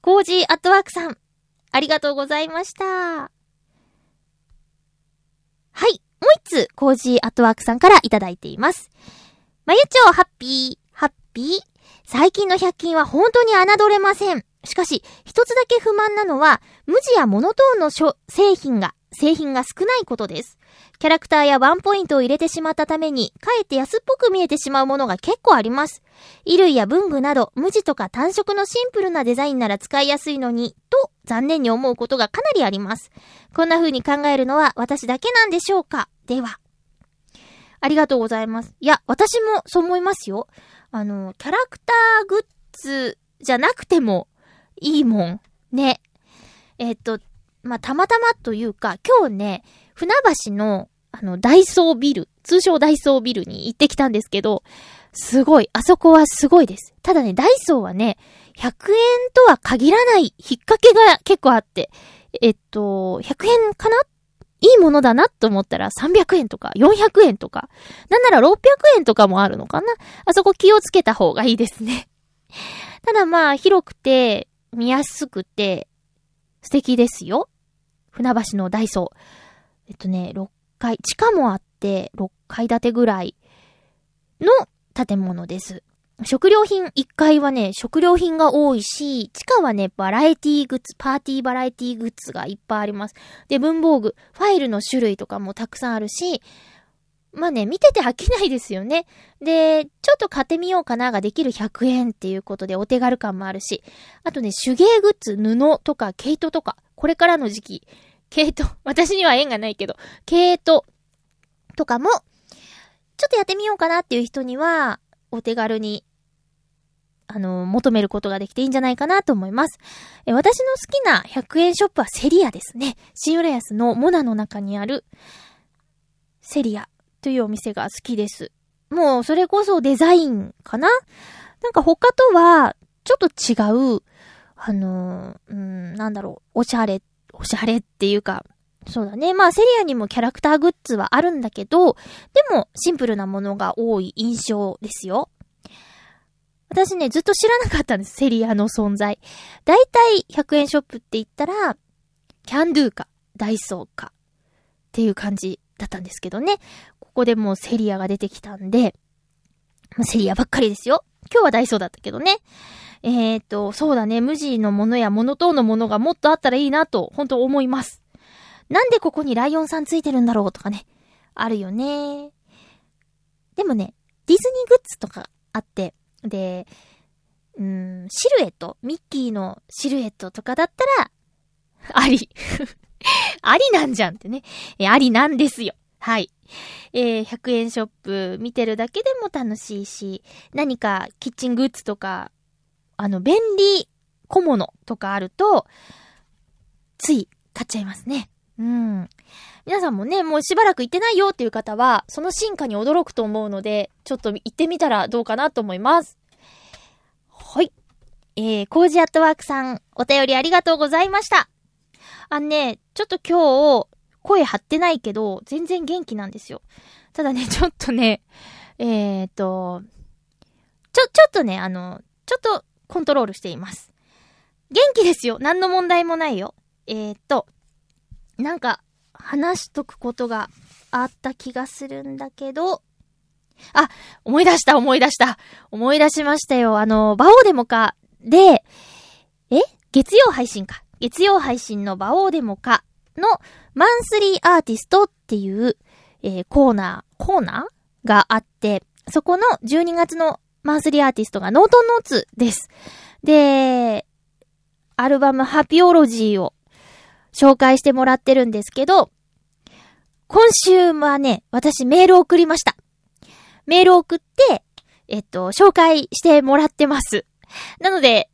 コージーアットワークさん、ありがとうございました。はい。もう一つ、コージーアットワークさんからいただいています。まゆっちょ、ハッピー、ハッピー。最近の100均は本当に侮れません。しかし、一つだけ不満なのは、無地やモノトーンのしょ製品が、製品が少ないことです。キャラクターやワンポイントを入れてしまったために、かえって安っぽく見えてしまうものが結構あります。衣類や文具など、無地とか単色のシンプルなデザインなら使いやすいのに、と残念に思うことがかなりあります。こんな風に考えるのは私だけなんでしょうか？では。ありがとうございます。いや、私もそう思いますよ。あの、キャラクターグッズじゃなくてもいいもん。ね。えっと、まあ、たまたまというか、今日ね、船橋の、あの、ダイソービル、通称ダイソービルに行ってきたんですけど、すごい、あそこはすごいです。ただね、ダイソーはね、100円とは限らない引っ掛けが結構あって、えっと、100円かな？いいものだなと思ったら300円とか400円とか、なんなら600円とかもあるのかな？あそこ気をつけた方がいいですね。ただまあ、広くて、見やすくて、素敵ですよ。船橋のダイソー。えっとね、6階、地下もあって、6階建てぐらいの建物です。食料品、1階はね、食料品が多いし、地下はね、バラエティグッズ、パーティーバラエティグッズがいっぱいあります。で、文房具、ファイルの種類とかもたくさんあるし、まあね、見てて飽きないですよね。で、ちょっと買ってみようかなができる100円っていうことでお手軽感もあるし、あとね、手芸グッズ、布とか毛糸とか、これからの時期、毛糸、私には縁がないけど、毛糸とかも、ちょっとやってみようかなっていう人には、お手軽に、あの、求めることができていいんじゃないかなと思います。え私の好きな100円ショップはセリアですね。新浦安のモナの中にある、セリアというお店が好きです。もう、それこそデザインかな？なんか他とは、ちょっと違う、あの、うん、なんだろう、おしゃれ、おしゃれっていうか、そうだね。まあ、セリアにもキャラクターグッズはあるんだけど、でも、シンプルなものが多い印象ですよ。私ね、ずっと知らなかったんです、セリアの存在。だいたい100円ショップって言ったら、キャンドゥか、ダイソーか、っていう感じだったんですけどね。ここでもうセリアが出てきたんで、セリアばっかりですよ。今日はダイソーだったけどね。えーと、そうだね、無地のものやモノトーンのものがもっとあったらいいなと、本当思います。なんでここにライオンさんついてるんだろうとかね。あるよね。でもね、ディズニーグッズとかあって、で、うん、シルエット、ミッキーのシルエットとかだったら、あり。ありなんじゃんってね。え、ありなんですよ。はい。えー、100円ショップ見てるだけでも楽しいし、何かキッチングッズとか、あの、便利小物とかあると、つい買っちゃいますね。うん。皆さんもね、もうしばらく行ってないよっていう方は、その進化に驚くと思うので、ちょっと行ってみたらどうかなと思います。はい。えー、コージアットワークさん、お便りありがとうございました。あのね、ちょっと今日、声張ってないけど、全然元気なんですよ。ただね、ちょっとね、えーと、ちょ、ちょっとね、あの、ちょっとコントロールしています。元気ですよ。何の問題もないよ。えーと、なんか、話しとくことがあった気がするんだけど、あ、思い出した、思い出した。思い出しましたよ。あの、バオーデモカで、え？月曜配信か。月曜配信のバオーデモカのマンスリーアーティストっていう、えーコーナー、コーナーがあって、そこの12月のマンスリーアーティストがノートノーツです。で、アルバムハピオロジーを紹介してもらってるんですけど、今週はね、私メール送りました。メール送って、えっと、紹介してもらってます。なので、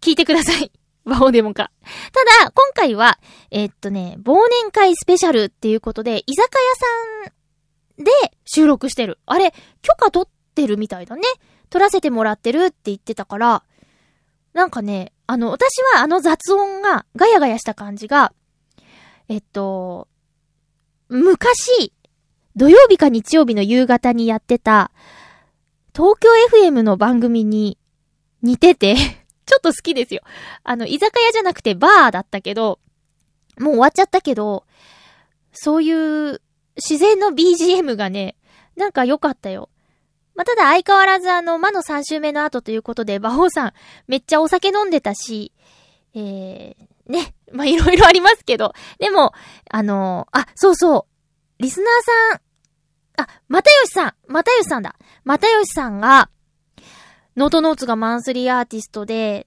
聞いてください。バオデモか。ただ、今回は、えっとね、忘年会スペシャルっていうことで、居酒屋さんで収録してる。あれ、許可取ってるみたいだね。取らせてもらってるって言ってたから、なんかね、あの、私はあの雑音が、ガヤガヤした感じが、えっと、昔、土曜日か日曜日の夕方にやってた、東京 FM の番組に似てて、ちょっと好きですよ。あの、居酒屋じゃなくてバーだったけど、もう終わっちゃったけど、そういう自然の BGM がね、なんか良かったよ。まあ、ただ相変わらずあの、魔の3週目の後ということで、馬王さんめっちゃお酒飲んでたし、えー、ね、まあ、いろいろありますけど、でも、あのあ、そうそう、リスナーさん、あ、またよしさん、またよしさんだ。またよしさんが、ノートノーツがマンスリーアーティストで、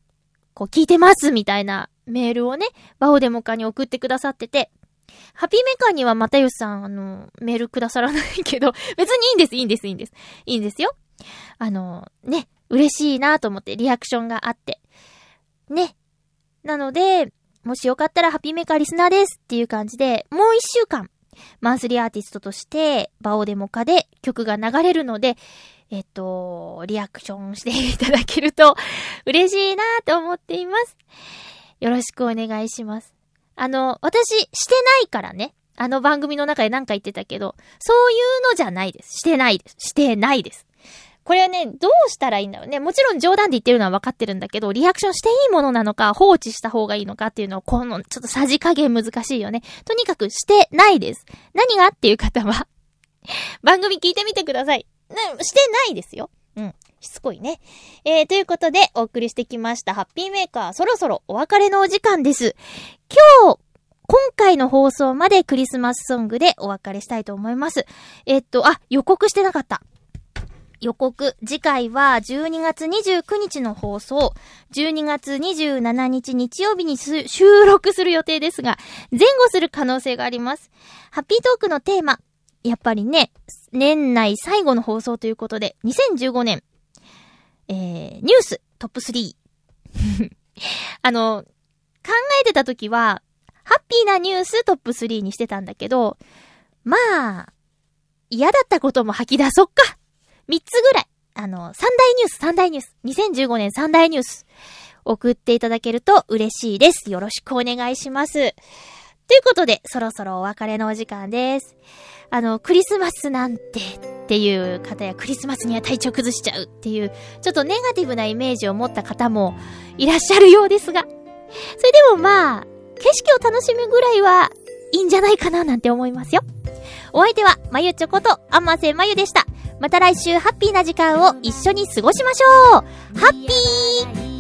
こう聞いてますみたいなメールをね、バオデモカに送ってくださってて、ハピメカにはまたよしさん、あの、メールくださらないけど、別にいいんです、いいんです、いいんです。いいんですよ。あの、ね、嬉しいなと思ってリアクションがあって。ね。なので、もしよかったらハピメカリスナーですっていう感じで、もう一週間、マンスリーアーティストとして、バオデモカで曲が流れるので、えっと、リアクションしていただけると嬉しいなと思っています。よろしくお願いします。あの、私、してないからね。あの番組の中で何か言ってたけど、そういうのじゃないです。してないです。してないです。これはね、どうしたらいいんだろうね。もちろん冗談で言ってるのは分かってるんだけど、リアクションしていいものなのか、放置した方がいいのかっていうのを、この、ちょっとさじ加減難しいよね。とにかくしてないです。何がっていう方は、番組聞いてみてください。ね、してないですよ。しつこいね。えー、ということで、お送りしてきました、ハッピーメーカー、そろそろお別れのお時間です。今日、今回の放送までクリスマスソングでお別れしたいと思います。えっと、あ、予告してなかった。予告。次回は12月29日の放送、12月27日日曜日に収録する予定ですが、前後する可能性があります。ハッピートークのテーマ。やっぱりね、年内最後の放送ということで、2015年、えー、ニューストップ3。あの、考えてた時は、ハッピーなニューストップ3にしてたんだけど、まあ、嫌だったことも吐き出そっか。3つぐらい。あの、三大ニュース、三大ニュース。2015年三大ニュース。送っていただけると嬉しいです。よろしくお願いします。ということで、そろそろお別れのお時間です。あの、クリスマスなんてっていう方やクリスマスには体調崩しちゃうっていう、ちょっとネガティブなイメージを持った方もいらっしゃるようですが、それでもまあ、景色を楽しむぐらいはいいんじゃないかななんて思いますよ。お相手は、まゆちょこと、あませまゆでした。また来週ハッピーな時間を一緒に過ごしましょうハッピー